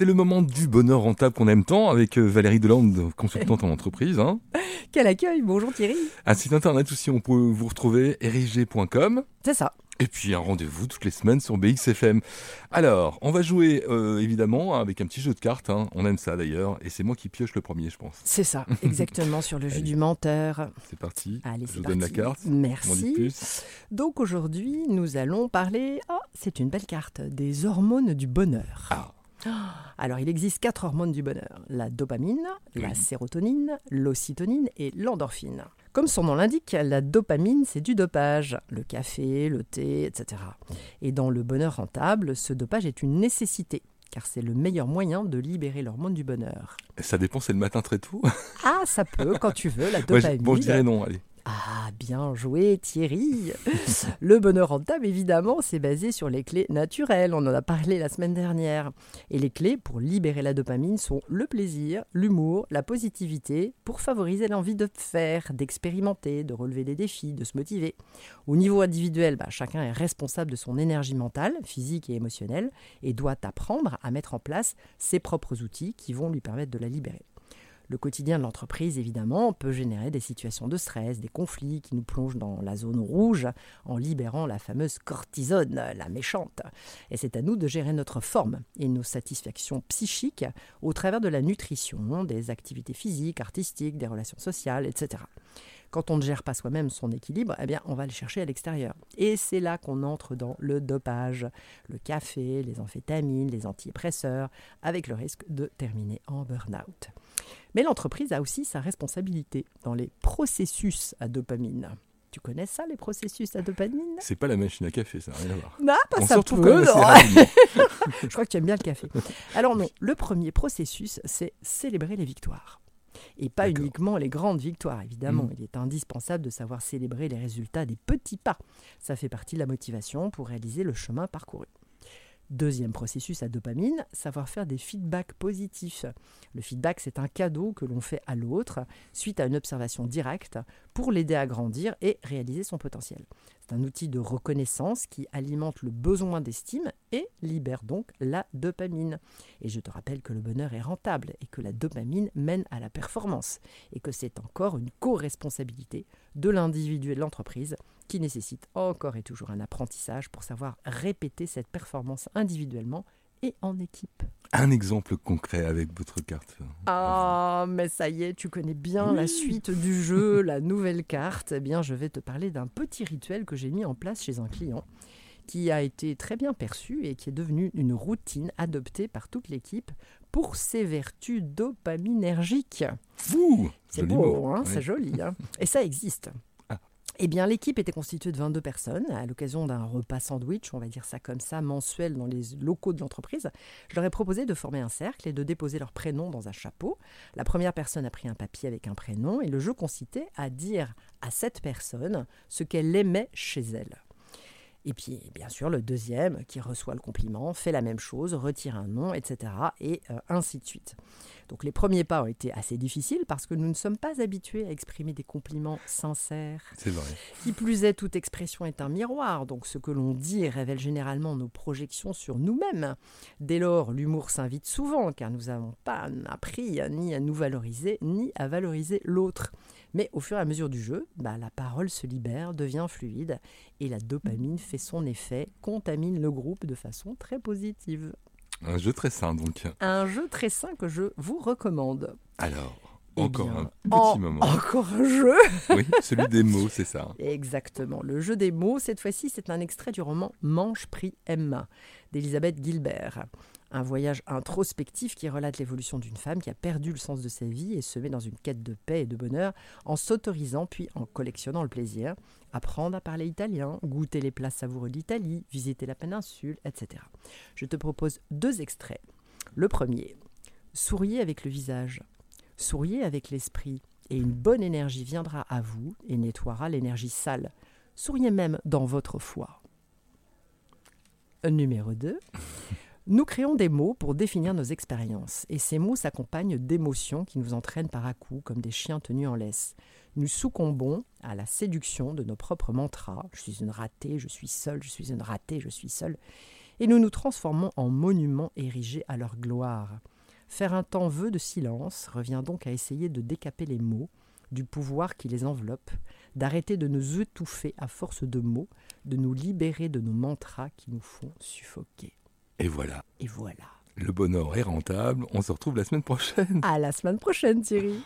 C'est le moment du bonheur rentable qu'on aime tant avec euh, Valérie Delande, consultante en entreprise. Hein. Quel accueil, bonjour Thierry. Un site internet aussi, on peut vous retrouver erigé.com. C'est ça. Et puis un rendez-vous toutes les semaines sur BXFM. Alors, on va jouer euh, évidemment avec un petit jeu de cartes. hein. On aime ça d'ailleurs. Et c'est moi qui pioche le premier, je pense. C'est ça, exactement, sur le jeu du menteur. C'est parti. Allez, je vous donne la carte. Merci. plus. Donc aujourd'hui, nous allons parler. Ah, c'est une belle carte, des hormones du bonheur. Ah. Alors, il existe quatre hormones du bonheur la dopamine, la sérotonine, l'ocytonine et l'endorphine. Comme son nom l'indique, la dopamine, c'est du dopage, le café, le thé, etc. Et dans le bonheur rentable, ce dopage est une nécessité, car c'est le meilleur moyen de libérer l'hormone du bonheur. Ça dépend, c'est le matin très tôt? Ah, ça peut, quand tu veux, la dopamine. je- bon, je dirais non, allez. Ah, bien joué Thierry Le bonheur rentable, évidemment, c'est basé sur les clés naturelles. On en a parlé la semaine dernière. Et les clés pour libérer la dopamine sont le plaisir, l'humour, la positivité, pour favoriser l'envie de faire, d'expérimenter, de relever des défis, de se motiver. Au niveau individuel, bah, chacun est responsable de son énergie mentale, physique et émotionnelle, et doit apprendre à mettre en place ses propres outils qui vont lui permettre de la libérer. Le quotidien de l'entreprise, évidemment, peut générer des situations de stress, des conflits qui nous plongent dans la zone rouge en libérant la fameuse cortisone, la méchante. Et c'est à nous de gérer notre forme et nos satisfactions psychiques au travers de la nutrition, des activités physiques, artistiques, des relations sociales, etc. Quand on ne gère pas soi-même son équilibre, eh bien, on va le chercher à l'extérieur. Et c'est là qu'on entre dans le dopage, le café, les amphétamines, les antidépresseurs, avec le risque de terminer en burn-out. Mais l'entreprise a aussi sa responsabilité dans les processus à dopamine. Tu connais ça, les processus à dopamine? C'est pas la machine à café, ça n'a rien à voir. Non, pas On ça peut, quand même assez. Je crois que tu aimes bien le café. Alors non, le premier processus, c'est célébrer les victoires. Et pas uniquement les grandes victoires, évidemment. Mm. Il est indispensable de savoir célébrer les résultats des petits pas. Ça fait partie de la motivation pour réaliser le chemin parcouru. Deuxième processus à dopamine, savoir faire des feedbacks positifs. Le feedback, c'est un cadeau que l'on fait à l'autre suite à une observation directe pour l'aider à grandir et réaliser son potentiel. C'est un outil de reconnaissance qui alimente le besoin d'estime et libère donc la dopamine. Et je te rappelle que le bonheur est rentable et que la dopamine mène à la performance et que c'est encore une co-responsabilité de l'individu et de l'entreprise qui nécessite encore et toujours un apprentissage pour savoir répéter cette performance individuellement et en équipe. Un exemple concret avec votre carte. Ah, mais ça y est, tu connais bien la suite du jeu, la nouvelle carte. Eh bien, je vais te parler d'un petit rituel que j'ai mis en place chez un client qui a été très bien perçu et qui est devenu une routine adoptée par toute l'équipe pour ses vertus dopaminergiques. Ouh, C'est beau, hein, Oui. c'est joli. hein. Et ça existe. Eh bien, l'équipe était constituée de 22 personnes à l'occasion d'un repas sandwich, on va dire ça comme ça, mensuel dans les locaux de l'entreprise. Je leur ai proposé de former un cercle et de déposer leur prénom dans un chapeau. La première personne a pris un papier avec un prénom et le jeu consistait à dire à cette personne ce qu'elle aimait chez elle. Et puis, bien sûr, le deuxième qui reçoit le compliment fait la même chose, retire un nom, etc. Et euh, ainsi de suite. Donc les premiers pas ont été assez difficiles parce que nous ne sommes pas habitués à exprimer des compliments sincères. C'est vrai. Qui plus est, toute expression est un miroir, donc ce que l'on dit révèle généralement nos projections sur nous-mêmes. Dès lors, l'humour s'invite souvent, car nous n'avons pas appris ni à nous valoriser, ni à valoriser l'autre. Mais au fur et à mesure du jeu, bah, la parole se libère, devient fluide, et la dopamine fait son effet, contamine le groupe de façon très positive. Un jeu très sain, donc. Un jeu très sain que je vous recommande. Alors, Eh encore bien, un petit en- moment. Encore un jeu Oui, celui des mots, c'est ça. Exactement. Le jeu des mots, cette fois-ci, c'est un extrait du roman Manche pris Emma d'Elisabeth Gilbert. Un voyage introspectif qui relate l'évolution d'une femme qui a perdu le sens de sa vie et se met dans une quête de paix et de bonheur en s'autorisant puis en collectionnant le plaisir, apprendre à parler italien, goûter les plats savoureux d'Italie, visiter la péninsule, etc. Je te propose deux extraits. Le premier, souriez avec le visage, souriez avec l'esprit et une bonne énergie viendra à vous et nettoiera l'énergie sale. Souriez même dans votre foi. Numéro 2. Nous créons des mots pour définir nos expériences, et ces mots s'accompagnent d'émotions qui nous entraînent par à coups comme des chiens tenus en laisse. Nous succombons à la séduction de nos propres mantras. Je suis une ratée, je suis seule, je suis une ratée, je suis seule. et nous nous transformons en monuments érigés à leur gloire. Faire un temps vœu de silence revient donc à essayer de décaper les mots, du pouvoir qui les enveloppe, d'arrêter de nous étouffer à force de mots, de nous libérer de nos mantras qui nous font suffoquer. Et voilà. Et voilà. Le bonheur est rentable. On se retrouve la semaine prochaine. À la semaine prochaine, Thierry.